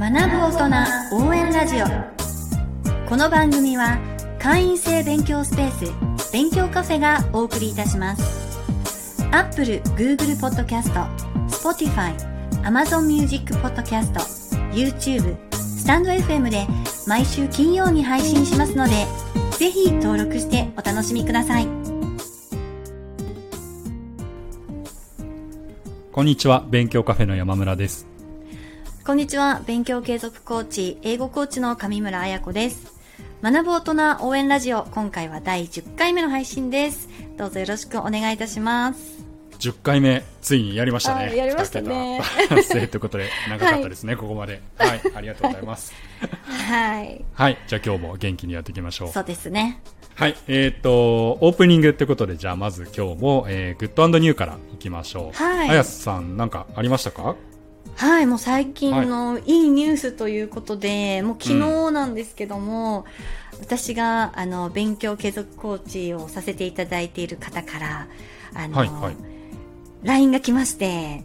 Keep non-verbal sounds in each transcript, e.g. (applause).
学ぶ大人応援ラジオ。この番組は会員制勉強スペース勉強カフェがお送りいたします。Apple、Google Podcast、Spotify、Amazon Music Podcast、YouTube、スタンド FM で毎週金曜に配信しますのでぜひ登録してお楽しみください。こんにちは。勉強カフェの山村です。こんにちは。勉強継続コーチ、英語コーチの上村彩子です。学ぶ大人応援ラジオ、今回は第10回目の配信です。どうぞよろしくお願いいたします。10回目ついにやりましたねあやりましたね達成 (laughs) ということで長かったですね、ここまではいありがとうございます (laughs) はい。はいじゃあ今日も元気にやっていきましょうそうですね。はいえっ、とオープニングってことでじゃあまず今日も、えー、グッドニューからいきましょうはいあやすさんなんかありましたか？はい、もう最近のいいニュースということで、もう昨日なんですけども、私があの勉強継続コーチをさせていただいている方から、あの、はいはい。LINE が来まして、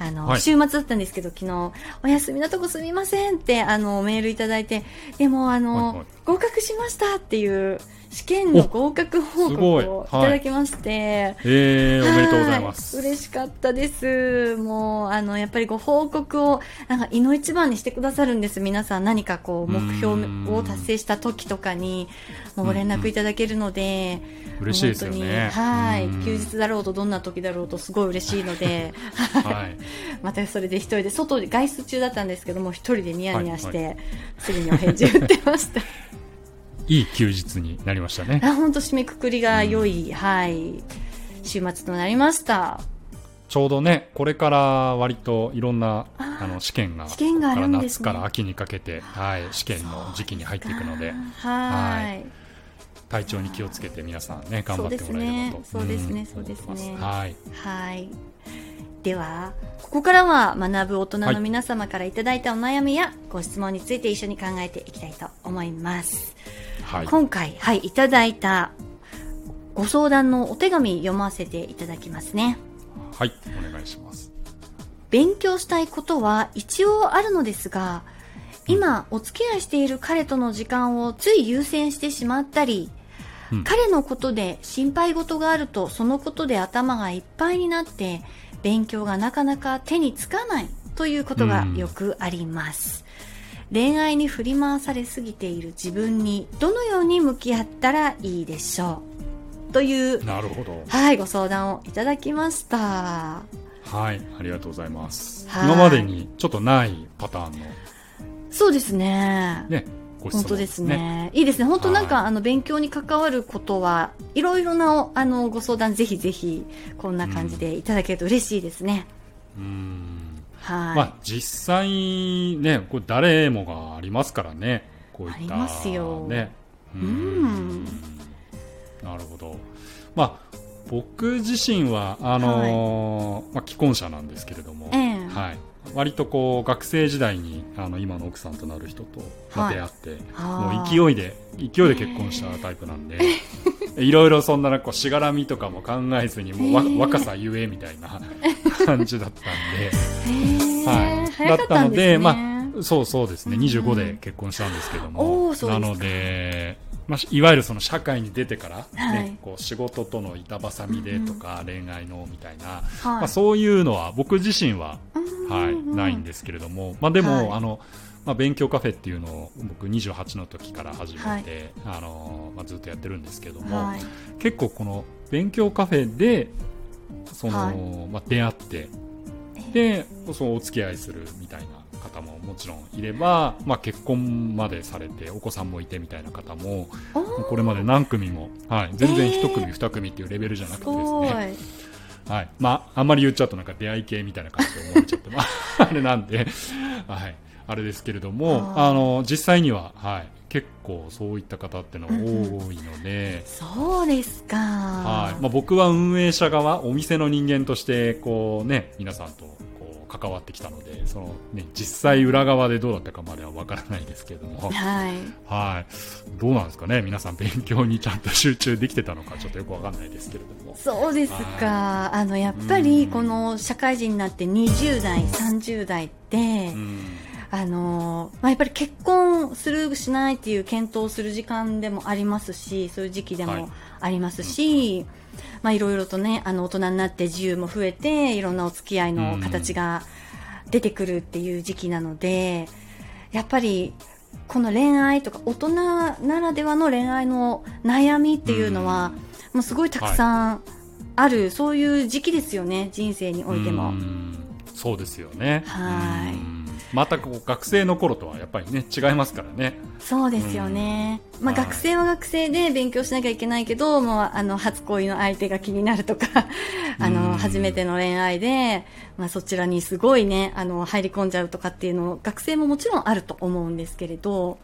あの、はい。週末だったんですけど、昨日、お休みのとこすみませんって、あの、メールいただいて、でも、あの、はいはい合格しましたっていう、試験の合格報告をいただきまして、えー、おめでとうございます。は嬉しかったです。もう、あの、やっぱりご報告を、なんか、胃の一番にしてくださるんです。皆さん何かこう、目標を達成した時とかに、もうご連絡いただけるので、嬉しいですよね。はい。うん。休日だろうと、どんな時だろうと、すごい嬉しいので、(laughs) はい。またそれで一人で、外で外出中だったんですけども、一人でニヤニヤして、はい。すぐにお返事打ってました。いい休日になりましたねあ、本当締めくくりが良い、はい、週末となりました。ちょうどね、これから割といろんなあの試験が、試験があるんですねから夏から秋にかけて、はい、試験の時期に入っていくので、はい。体調に気をつけて皆さんね、頑張ってもらえればと。そうですねんそうですねそうですねはい。はい。では、ここからは学ぶ大人の皆様からいただいたお悩みやご質問について一緒に考えていきたいと思います。はい。今回、はい、いただいたご相談のお手紙読ませていただきますね。はい、お願いします。勉強したいことは一応あるのですが、今お付き合いしている彼との時間をつい優先してしまったり、うん彼のことで心配事があるとそのことで頭がいっぱいになって勉強がなかなか手につかないということがよくあります。恋愛に振り回されすぎている自分にどのように向き合ったらいいでしょうという、なるほど。はい、ご相談をいただきました。はい、ありがとうございます。はい今までにちょっとないパターンのそうですね。ね、本当ですね。いいですね。本当なんか、はいあの、勉強に関わることは、いろいろな、あの、ご相談ぜひぜひ、こんな感じでいただけると嬉しいですね。うーん。はい。まあ、実際ね、これ誰もがありますからね。こういった。ありますよね。ううんなるほど。まあ、僕自身は、あのーまあ、既婚者なんですけれども、ええはい。割とこう、学生時代に、あの、今の奥さんとなる人と、出会って、あーもう勢いで、勢いで結婚したタイプなんで、いろいろそんな、なんかこう、しがらみとかも考えずに、もう若さゆえみたいな (laughs) 感じだったんで、はい。だったので、まあ、そうそうですね、うん25で結婚したんですけども、なので、まあ、いわゆるその社会に出てから、ねはい。こう仕事との板挟みでとか、恋愛のみたいな、はい。まあ、そういうのは僕自身は、うんはい、ないんですけれども、まあ、でも、はい。あのまあ、勉強カフェっていうのを僕28の時から始めて、はい。あのまあ、ずっとやってるんですけども、はい。結構この勉強カフェでその、はい。まあ、出会ってでそうお付き合いするみたいな方ももちろんいれば、まあ、結婚までされてお子さんもいてみたいな方もこれまで何組も、はい、全然えー。1組、2組っていうレベルじゃなくすてです。ね、はい。まあ、あんまり言っちゃうとなんか出会い系みたいな感じで思われちゃって、まあ、あれなんで、はい、あれですけれどもあの実際には、はい、結構そういった方ってのが多いので。そうですか。はいまあ、僕は運営者側お店の人間としてこう、ね、皆さんとこう関わってきたのでその、ね、実際裏側でどうだったかまでは分からないですけれども、はい。はい、どうなんですかね皆さん勉強にちゃんと集中できてたのかちょっとよく分かんないですけれども。そうですか。あの、やっぱり、この社会人になって20代、30代って、うんあのまあ、やっぱり結婚するしないっていう検討する時間でもありますしそういう時期でもありますし、まあ、いろいろとねあの大人になって自由も増えていろんなお付き合いの形が出てくるっていう時期なので、やっぱりこの恋愛とか大人ならではの恋愛の悩みっていうのは、もうすごいたくさんある、はい、そういう時期ですよね人生においても。そうですよね。はいまたこう学生の頃とはやっぱりね違いますからね。そうですよね、うん、まあ、学生は学生で勉強しなきゃいけないけど、もうあの初恋の相手が気になるとか (laughs) あの、初めての恋愛で、まあ、そちらにすごいねあの入り込んじゃうとかっていうの学生ももちろんあると思うんですけれど。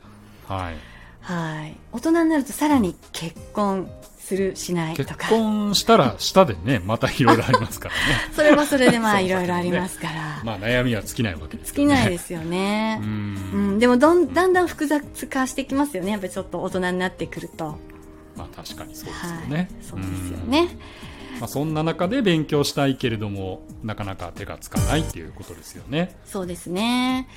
はい。はい。大人になるとさらに結婚するしないとか。結婚したら下でねまたいろいろありますからね。(laughs) それはそれでまあいろいろありますから、まあ悩みは尽きないわけです、ね、尽きないですよね。うん、でもどんだんだん複雑化してきますよね。やっぱりちょっと大人になってくると。まあ確かにそうですよね、はい、そうですよね、まあ、そんな中で勉強したいけれどもなかなか手がつかないっていうことですよね。そうですね。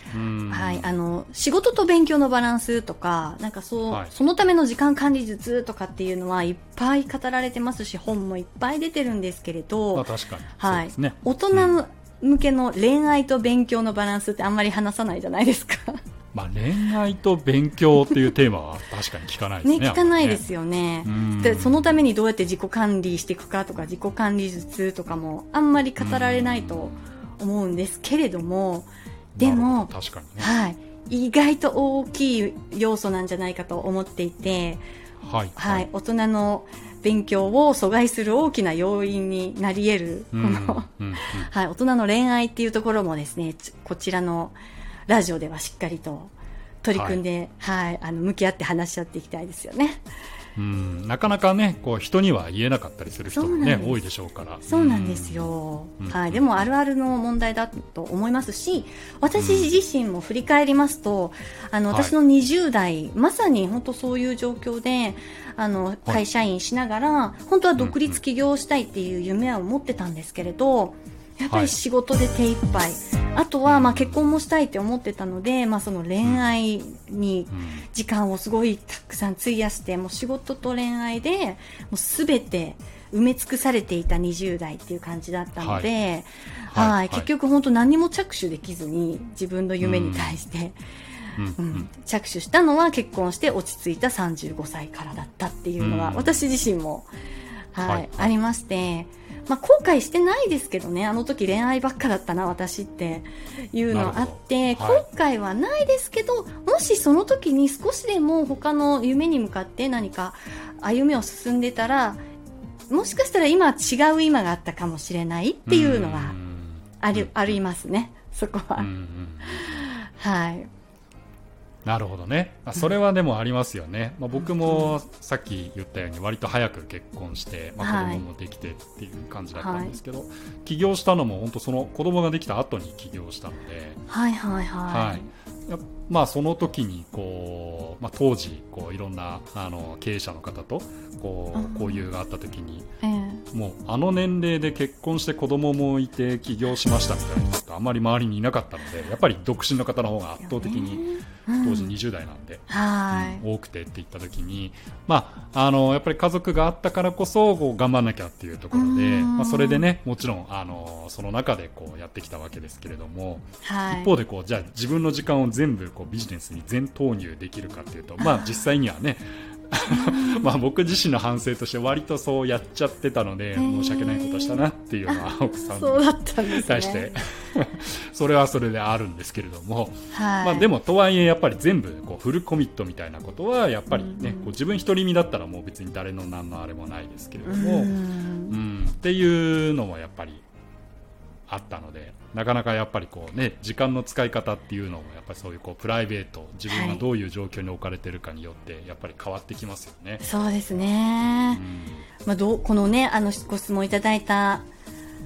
はい、あの仕事と勉強のバランスとか、なんかそう、はい、そのための時間管理術とかっていうのはいっぱい語られてますし、本もいっぱい出てるんですけれど、まあ、確かに、はい、ね、大人向けの恋愛と勉強のバランスってあんまり話さないじゃないですか。まあ、恋愛と勉強っていうテーマは確かに聞かないですね。ね聞かないですよね。で、そのためにどうやって自己管理していくかとか、自己管理術とかもあんまり語られないと思うんですけれども、でも、確かにね。はい。意外と大きい要素なんじゃないかと思っていて、はい。はい。大人の勉強を阻害する大きな要因になり得る、この、(laughs) はい、大人の恋愛っていうところもですね、こちらの、ラジオではしっかりと取り組んで、はい、はい、あの向き合って話し合っていきたいですよね。うん。なかなかねこう人には言えなかったりする人もね多いでしょうから。そうなんですよ、はい、でもあるあるの問題だと思いますし私自身も振り返りますと、あの私の20代、はい、まさに本当そういう状況であの会社員しながら、本当は独立起業したいっていう夢を持ってたんですけれど、やっぱり仕事で手一杯、あとはまあ結婚もしたいって思ってたので、まあ、その恋愛に時間をすごいたくさん費やしてもう仕事と恋愛でもう全て埋め尽くされていた20代っていう感じだったので、はい、はい、結局本当何も着手できずに自分の夢に対して、うん、うん、着手したのは結婚して落ち着いた35歳からだったっていうのは、私自身も、はい、はい、ありまして。まあ、後悔してないですけどね、あの時恋愛ばっかだったな、私っていうのあって、後悔はないですけど、もしその時に少しでも他の夢に向かって何か歩みを進んでたら、もしかしたら今違う今があったかもしれないっていうのはありありますね、そこは。はい。なるほどね。それはでもありますよね、まあ、僕もさっき言ったように割と早く結婚して、まあ、子供もできてっていう感じだったんですけど、はい、起業したのも本当その子供ができた後に起業したので。はいはいはい、はい。まあ、その時にこう、まあ、当時こういろんなあの経営者の方とこう交流があった時に、えー、もうあの年齢で結婚して子供もいて起業しましたみたいな人あんまり周りにいなかったのでやっぱり独身の方の方が圧倒的に当時20代なんで、うん、多くてって言った時に、まあ、あのやっぱり家族があったからこそこう頑張らなきゃっていうところで、まあ、それでねもちろんあのその中でこうやってきたわけですけれども、はい、一方でこうじゃあ自分の時間を全部こうビジネスに全投入できるかっていうと、まあ、実際にはね (laughs) まあ僕自身の反省として割とそうやっちゃってたので申し訳ないことしたなっていうのは奥さんに対して。(laughs) それはそれであるんですけれども、はい、まあ、でもとはいえやっぱり全部こうフルコミットみたいなことはやっぱりねこう自分独り身だったらもう別に誰の何のあれもないですけれども。うん。っていうのもやっぱりあったのでなかなかやっぱりこう、ね、時間の使い方っていうのもやっぱりそういうこうプライベート自分がどういう状況に置かれてるかによってやっぱり変わってきますよね。はい、そうですね、うん、まあ、どこのねあのご質問いただいた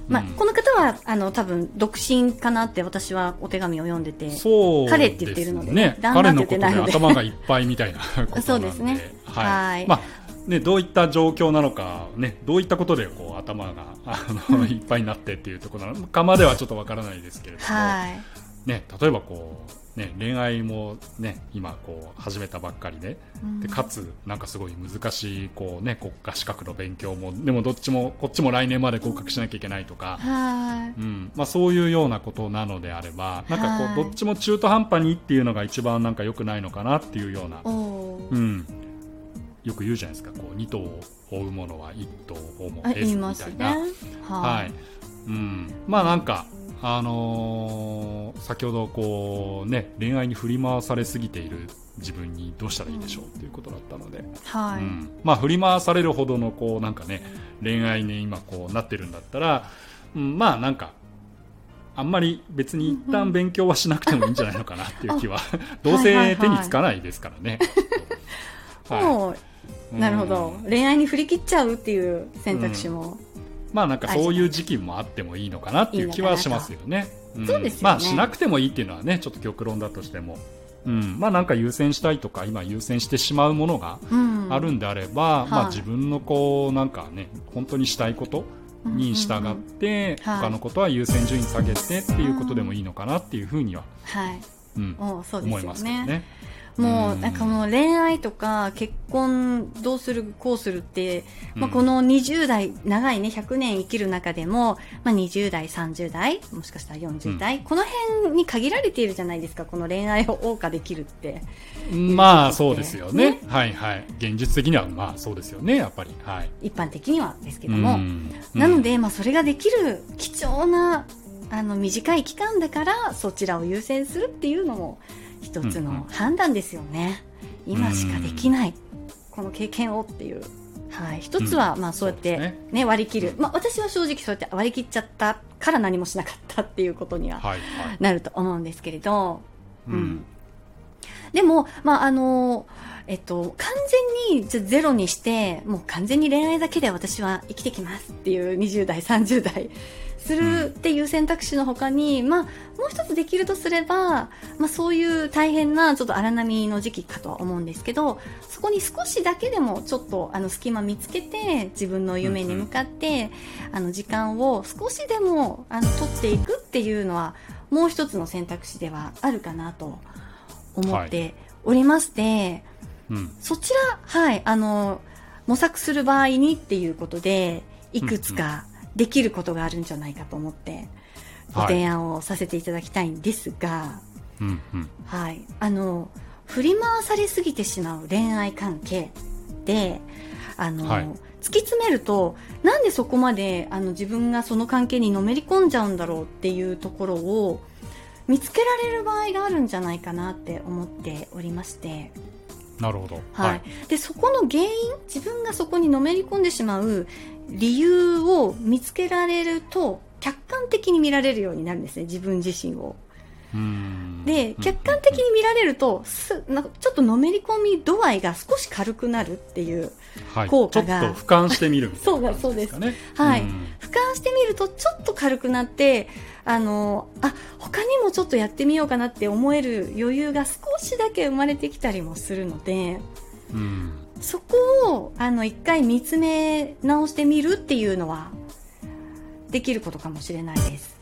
まあ、うん、この方はあの多分独身かなって私はお手紙を読んでてそう、ね、彼って言ってるので、ね、彼のことで。頭がいっぱいみたいなこと (laughs) そうですね。はい、まあね、どういった状況なのか、ね、どういったことでこう頭があのいっぱいになってっていうところなのかまではちょっとわからないですけれども、はい、ね、例えばこうね、恋愛も、ね、今こう始めたばっかりでうん、でかつなんかすごい難しいこう、ね、国家資格の勉強もでもどっちもこっちも来年まで合格しなきゃいけないとか、うん。まあ、そういうようなことなのであればなんかこうどっちも中途半端にっていうのが一番なんか良くないのかなっていうような、うん、よく言うじゃないですか。こう2頭を追うものは1頭をも得ずみたいな。ね、はい。うん、まあなんかあのー、先ほどこう、ね、恋愛に振り回されすぎている自分にどうしたらいいでしょうということだったので、はい、うん、まあ、振り回されるほどのこうなんか、ね、恋愛に今こうなってるんだったら、うん、まあなんかあんまり別に一旦勉強はしなくてもいいんじゃないのかなっていう気は。どうせ手につかないですからね。(laughs) はい、なるほど、恋愛に振り切っちゃうっていう選択肢も、まあなんかそういう時期もあってもいいのかなっていう気はしますよね。そうですまあしなくてもいいっていうのはねちょっと極論だとしても。うん、まあなんか優先したいとか今優先してしまうものがあるんであれば、うん、まあ自分のこうなんかね本当にしたいことに従って、他のことは優先順位下げてっていうことでもいいのかなっていうふうには、はい。うん、思いますけどね。もうなんかもう恋愛とか結婚どうするこうするって、まあ、この20代長いね100年生きる中でも、まあ、20代30代もしかしたら40代、うん、この辺に限られているじゃないですかこの恋愛を謳歌できるって。まあそうですよね、ね、はいはい。現実的にはまあそうですよねやっぱり、はい、一般的にはですけども、なので、まあ、それができる貴重なあの短い期間だからそちらを優先するっていうのも一つの判断ですよね、うんうん、今しかできない、この経験をっていう。はい、一つは、まあそうやってね、ね割り切る、まあ、私は正直そうやって割り切っちゃったから何もしなかったっていうことにはなると思うんですけれど、うん、でも、まああのえっと、完全にゼロにしてもう完全に恋愛だけで私は生きてきますっていう20代30代するっていう選択肢の他に、まあ、もう一つできるとすれば、まあ、そういう大変なちょっと荒波の時期かとは思うんですけどそこに少しだけでもちょっとあの隙間見つけて自分の夢に向かって、あの時間を少しでもあの取っていくっていうのはもう一つの選択肢ではあるかなと思っておりまして、はいうん、そちら、はい、あの模索する場合にっていうことでいくつか、できることがあるんじゃないかと思ってご提案をさせていただきたいんですが、はい、あの振り回されすぎてしまう恋愛関係であの、はい、突き詰めるとなんでそこまであの自分がその関係にのめり込んじゃうんだろうっていうところを見つけられる場合があるんじゃないかなって思っておりまして。なるほど、はい、はい、でそこの原因自分がそこにのめり込んでしまう理由を見つけられると客観的に見られるようになるんですね自分自身を。で客観的に見られるとすなんかちょっとのめり込み度合いが少し軽くなるっていう効果が、はい、ちょっと俯瞰してみるみたいな、(laughs) ね、そうです、はい、俯瞰してみるとちょっと軽くなってあのあ他にもちょっとやってみようかなって思える余裕が少しだけ生まれてきたりもするので、うん、そこをあの一回見つめ直してみるっていうのはできることかもしれないです。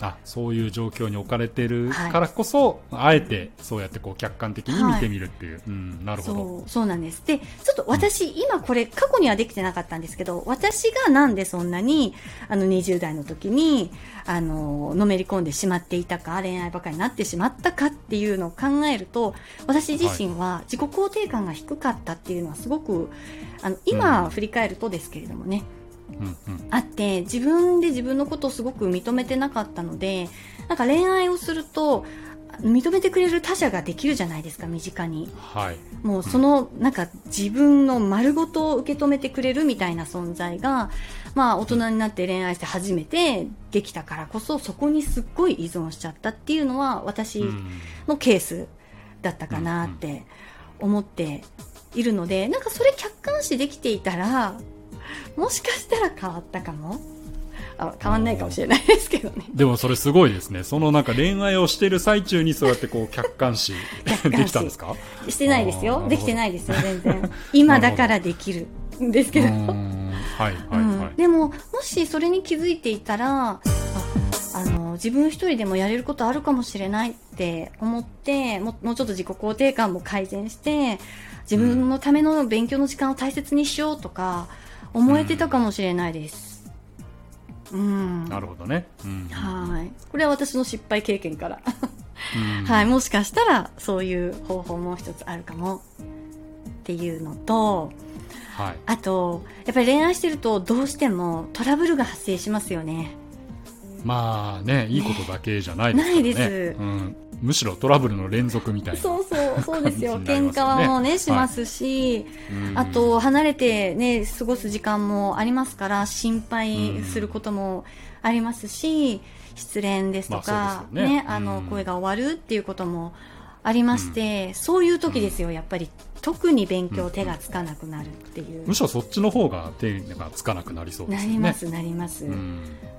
あそういう状況に置かれてるからこそ、はい、あえてそうやってこう客観的に見てみるっていう、はい、うん、なるほど。そうなんです。でちょっと私、うん、今これ過去にはできてなかったんですけど私がなんでそんなにあの20代の時にあののめり込んでしまっていたか恋愛ばかりになってしまったかっていうのを考えると私自身は自己肯定感が低かったっていうのはすごくあの今振り返るとですけれどもね、うんあって自分で自分のことをすごく認めてなかったのでなんか恋愛をすると認めてくれる他者ができるじゃないですか身近に、はい、もうそのなんか自分の丸ごと受け止めてくれるみたいな存在が、まあ、大人になって恋愛して初めてできたからこそそこにすっごい依存しちゃったっていうのは私のケースだったかなって思っているのでなんかそれ客観視できていたらもしかしたら変わったかも？あ変わんないかもしれないですけどね。でもそれすごいですね。そのなんか恋愛をしている最中にそうやってこう客観視できたんですか？してないですよ。できてないですよ全然。今だからできるんですけど。はいはいはい、うん、でももしそれに気づいていたらああの自分一人でもやれることあるかもしれないって思ってももうちょっと自己肯定感も改善して自分のための勉強の時間を大切にしようとか思えてたかもしれないです。うん、なるほどね、うん、はい。これは私の失敗経験から。はい、もしかしたらそういう方法も一つあるかもっていうのと、はい、あとやっぱり恋愛してるとどうしてもトラブルが発生しますよね。まあねいいことだけじゃないですからね、ね、ないです、うん、むしろトラブルの連続みたいな。そうそうそうですよ。(laughs) 喧嘩もねしますし、はい、あと離れてね過ごす時間もありますから心配することもありますし失恋ですとか、まあ、ね、ね、あの声が終わるっていうこともありまして、うん、そういう時ですよやっぱり。特に勉強手がつかなくなるっていう、むしろそっちの方が手がつかなくなりそうですね。なりますなります、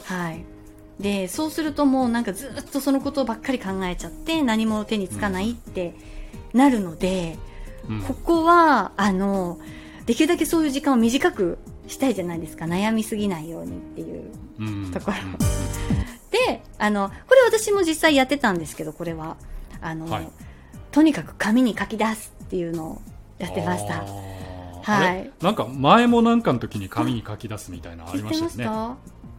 はい。でそうするともうなんかずっとそのことばっかり考えちゃって何も手につかないってなるので、うん、ここはあのできるだけそういう時間を短くしたいじゃないですか。悩みすぎないようにっていうところ、うん、(laughs) であのこれ私も実際やってたんですけどこれは。あの、はい、とにかく紙に書き出すっていうのをやってました。はい、なんか前もなんかの時に紙に書き出すみたいなありましたよね。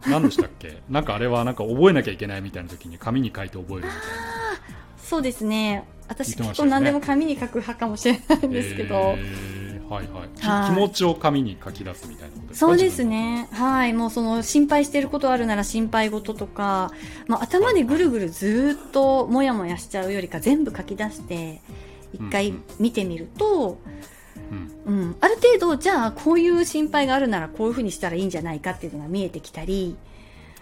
何でしたっけ？なんかあれはなんか覚えなきゃいけないみたいな時に紙に書いて覚えるみたいなそうですね。私結構何でも紙に書く派かもしれないんですけど、えー、はいはい、気持ちを紙に書き出すみたいなことですか？そうですね。はい。もうその心配していることあるなら心配事とか、まあ、頭でぐるぐるずっともやもやしちゃうよりか全部書き出して一回見てみると、うん、うん、ある程度じゃあこういう心配があるならこういうふうにしたらいいんじゃないかっていうのが見えてきたり、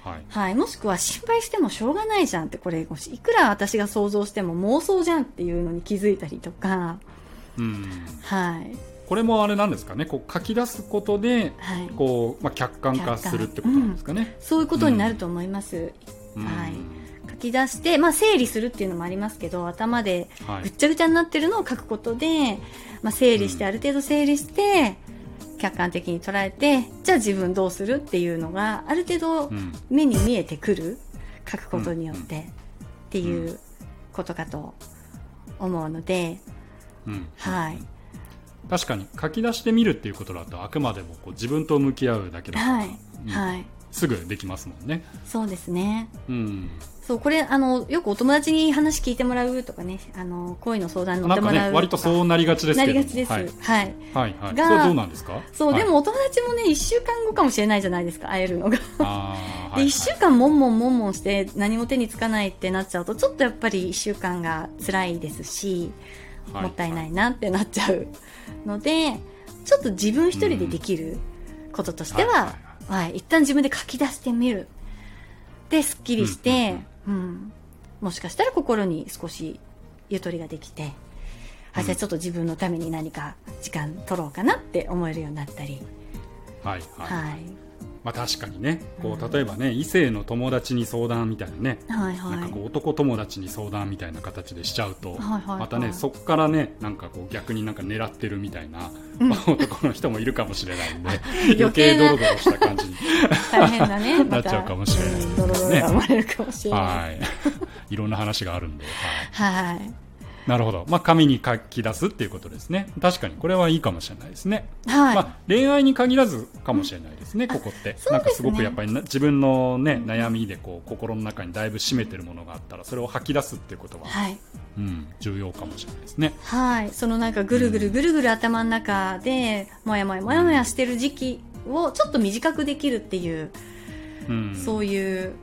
はい、はい、もしくは心配してもしょうがないじゃんってこれもしいくら私が想像しても妄想じゃんっていうのに気づいたりとか、うん、はい、これもあれなんですかね？こう書き出すことで、はい、こうまあ、客観化するってことなんですかね、うん、そういうことになると思います、うん、はい。書き出して、まあ、整理するっていうのもありますけど頭でぐっちゃぐちゃになってるのを書くことで、まあ、整理して、ある程度整理して、客観的に捉えて、じゃあ自分どうするっていうのが、ある程度目に見えてくる、書くことによって、っていうことかと思うので、はい。確かに書き出してみるっていうことだとあくまでもこう自分と向き合うだけだか。ら、はい、はい、すぐできますもんね。そうですね。うん。そう、これ、あの、よくお友達に話聞いてもらうとかね、あの、恋の相談乗ってもらう、ね、割とそうなりがちですけどなりがちです。はい。はい。はい、はい。が、どうなんですか？そう、はい、でもお友達もね、一週間後かもしれないじゃないですか、会えるのが。あで、一週間もんもんもんもんして何も手につかないってなっちゃうと、ちょっとやっぱり一週間が辛いですし、もったいないなってなっちゃうので、ちょっと自分一人でできることとしては、はい、一旦自分で書き出してみる。で、すっきりして、うん、もしかしたら心に少しゆとりができて、あ、じゃあちょっと自分のために何か時間取ろうかなって思えるようになったり。はい、はい。はいまあ、確かにねこう例えばね、異性の友達に相談みたいなね、はいはい、なんかこう男友達に相談みたいな形でしちゃうと、はいはいはい、またねそこからねなんかこう逆になんか狙ってるみたいな、うん、男の人もいるかもしれないんで (laughs) 余計ドロドロした感じに (laughs) 大変だねなっちゃうかもしれないですね、ドロドロが生まれるかもしれない、はい、(laughs) いろんな話があるんではい、はいなるほど。まあ、紙に書き出すっていうことですね。確かに、これはいいかもしれないですね。はい。まあ、恋愛に限らずかもしれないですね、ここって。ね、なんかすごくやっぱり自分のね、悩みでこう、心の中にだいぶ占めてるものがあったら、それを吐き出すっていうことは、はい。うん、重要かもしれないですね。はい。そのなんかぐるぐるぐるぐる頭の中で、もやもやもやもやしてる時期をちょっと短くできるっていう、うん、そういう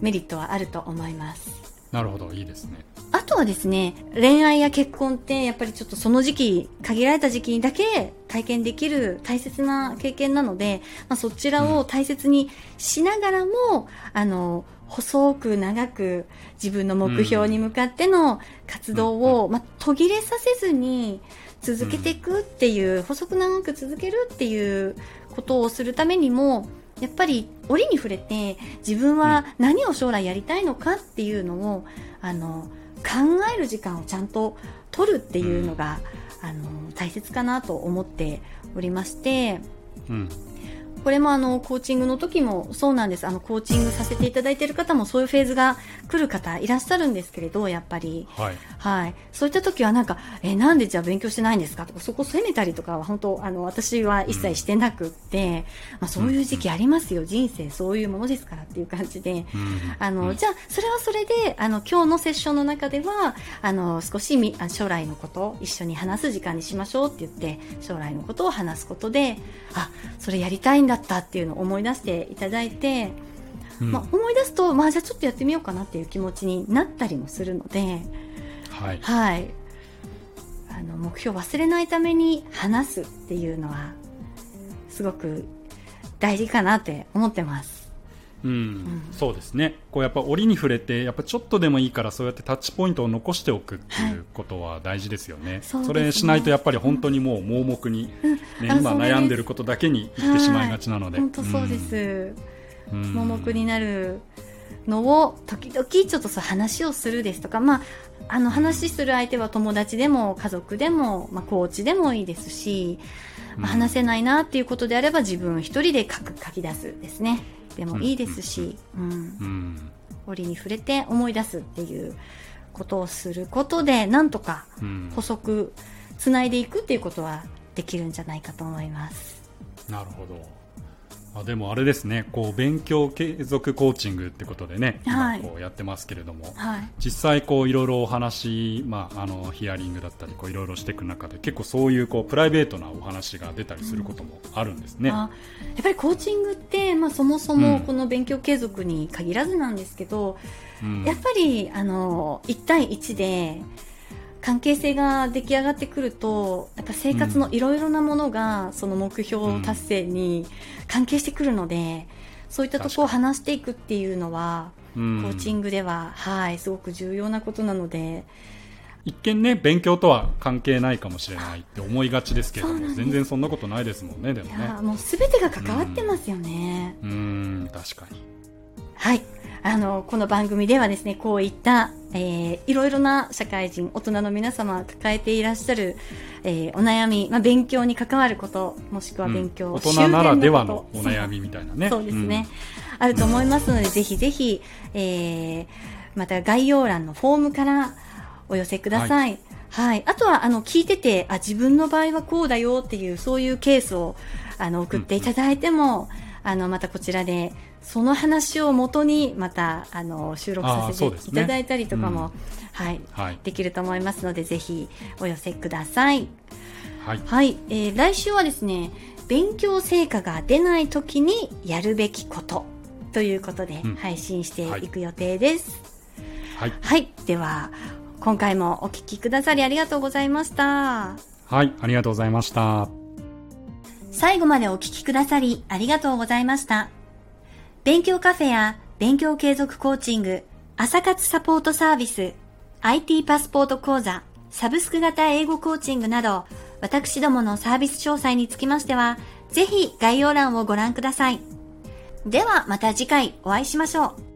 メリットはあると思います。なるほど、いいですね。あとはですね、恋愛や結婚ってやっぱりちょっとその時期、限られた時期にだけ体験できる大切な経験なので、まあ、そちらを大切にしながらも、うん、あの、細く長く自分の目標に向かっての活動を、うん、まあ、途切れさせずに続けていくっていう、うん、細く長く続けるっていうことをするためにも、やっぱり折に触れて自分は何を将来やりたいのかっていうのを、あの、考考える時間をちゃんと取るっていうのが、あの大切かなと思っておりまして、うん、ここれもあの、コーチングの時もそうなんです。あの、コーチングさせていただいている方もそういうフェーズが来る方いらっしゃるんですけれど、やっぱり。はい。はい。そういった時はなんか、え、なんでじゃあ勉強してないんですかとか、そこ責めたりとかは本当、あの、私は一切してなくって、うん、まあそういう時期ありますよ。うん、人生そういうものですからっていう感じで。うん、あの、じゃあ、それはそれで、あの、今日のセッションの中では、あの、少しみ将来のことを一緒に話す時間にしましょうって言って、将来のことを話すことで、あ、それやりたいんだったっていうのを思い出していただいて、うん、まあ、思い出すと、まあ、じゃあちょっとやってみようかなっていう気持ちになったりもするので、はい、はい、あの目標を忘れないために話すっていうのはすごく大事かなって思ってます。うん、うん、そうですね。こうやっぱ折に触れてやっぱちょっとでもいいからそうやってタッチポイントを残しておくっていうことは大事ですよね、はい、そそれしないとやっぱり本当にもう盲目に、ね、うん、今悩んでることだけにいってしまいがちなので、本当そうです、うん、盲目になるのを時々ちょっとそう話をするですとか、まあ、あの話する相手は友達でも家族でも、まあ、コーチでもいいですし、まあ、話せないなっていうことであれば自分一人で書く書き出すですね。でもいいですし、うん、折に触れて思い出すっていうことをすることでなんとか補足つないでいくっていうことはできるんじゃないかと思います。なるほどあでもあれですねこう勉強継続コーチングってことでね、はい、今こうやってますけれども、はい、実際こういろいろお話、まあ、あのヒアリングだったりこういろいろしていく中で結構そういうこうプライベートなお話が出たりすることもあるんですね、うん、やっぱりコーチングって、まあ、そもそもこの勉強継続に限らずなんですけど、うん、やっぱりあの1対1で関係性が出来上がってくるとやっぱ生活のいろいろなものがその目標達成に関係してくるので、そういったところを話していくっていうのは、コーチングでは、はい、すごく重要なことなので。一見ね勉強とは関係ないかもしれないって思いがちですけども全然そんなことないですもんねでもね。もう全てが関わってますよね。うん確かに。はいあの、この番組ではですね、こういった、えー、いろいろな社会人、大人の皆様抱えていらっしゃる、えー、お悩み、まあ、勉強に関わること、もしくは勉強、うん、大人ならではのお悩みみたいなね。(laughs) そうですね、うん、あると思いますので、ぜひぜひ、えー、また概要欄のフォームからお寄せください。はいはい。あとは、あの、聞いてて、あ、自分の場合はこうだよっていう、そういうケースを、あの、送っていただいても、うんあのまたこちらでその話をもとにまたあの収録させていただいたりとかも、ねうん、はい、はい、できると思いますのでぜひお寄せください。はい、はい、えー、来週はですね勉強成果が出ない時にやるべきことということで配信していく予定です。はい、はい、では今回もお聞きくださりありがとうございました。はい、ありがとうございました。最後までお聞きくださりありがとうございました。勉強カフェや勉強継続コーチング、朝活サポートサービス、IT パスポート講座、サブスク型英語コーチングなど、私どものサービス詳細につきましては、ぜひ概要欄をご覧ください。ではまた次回お会いしましょう。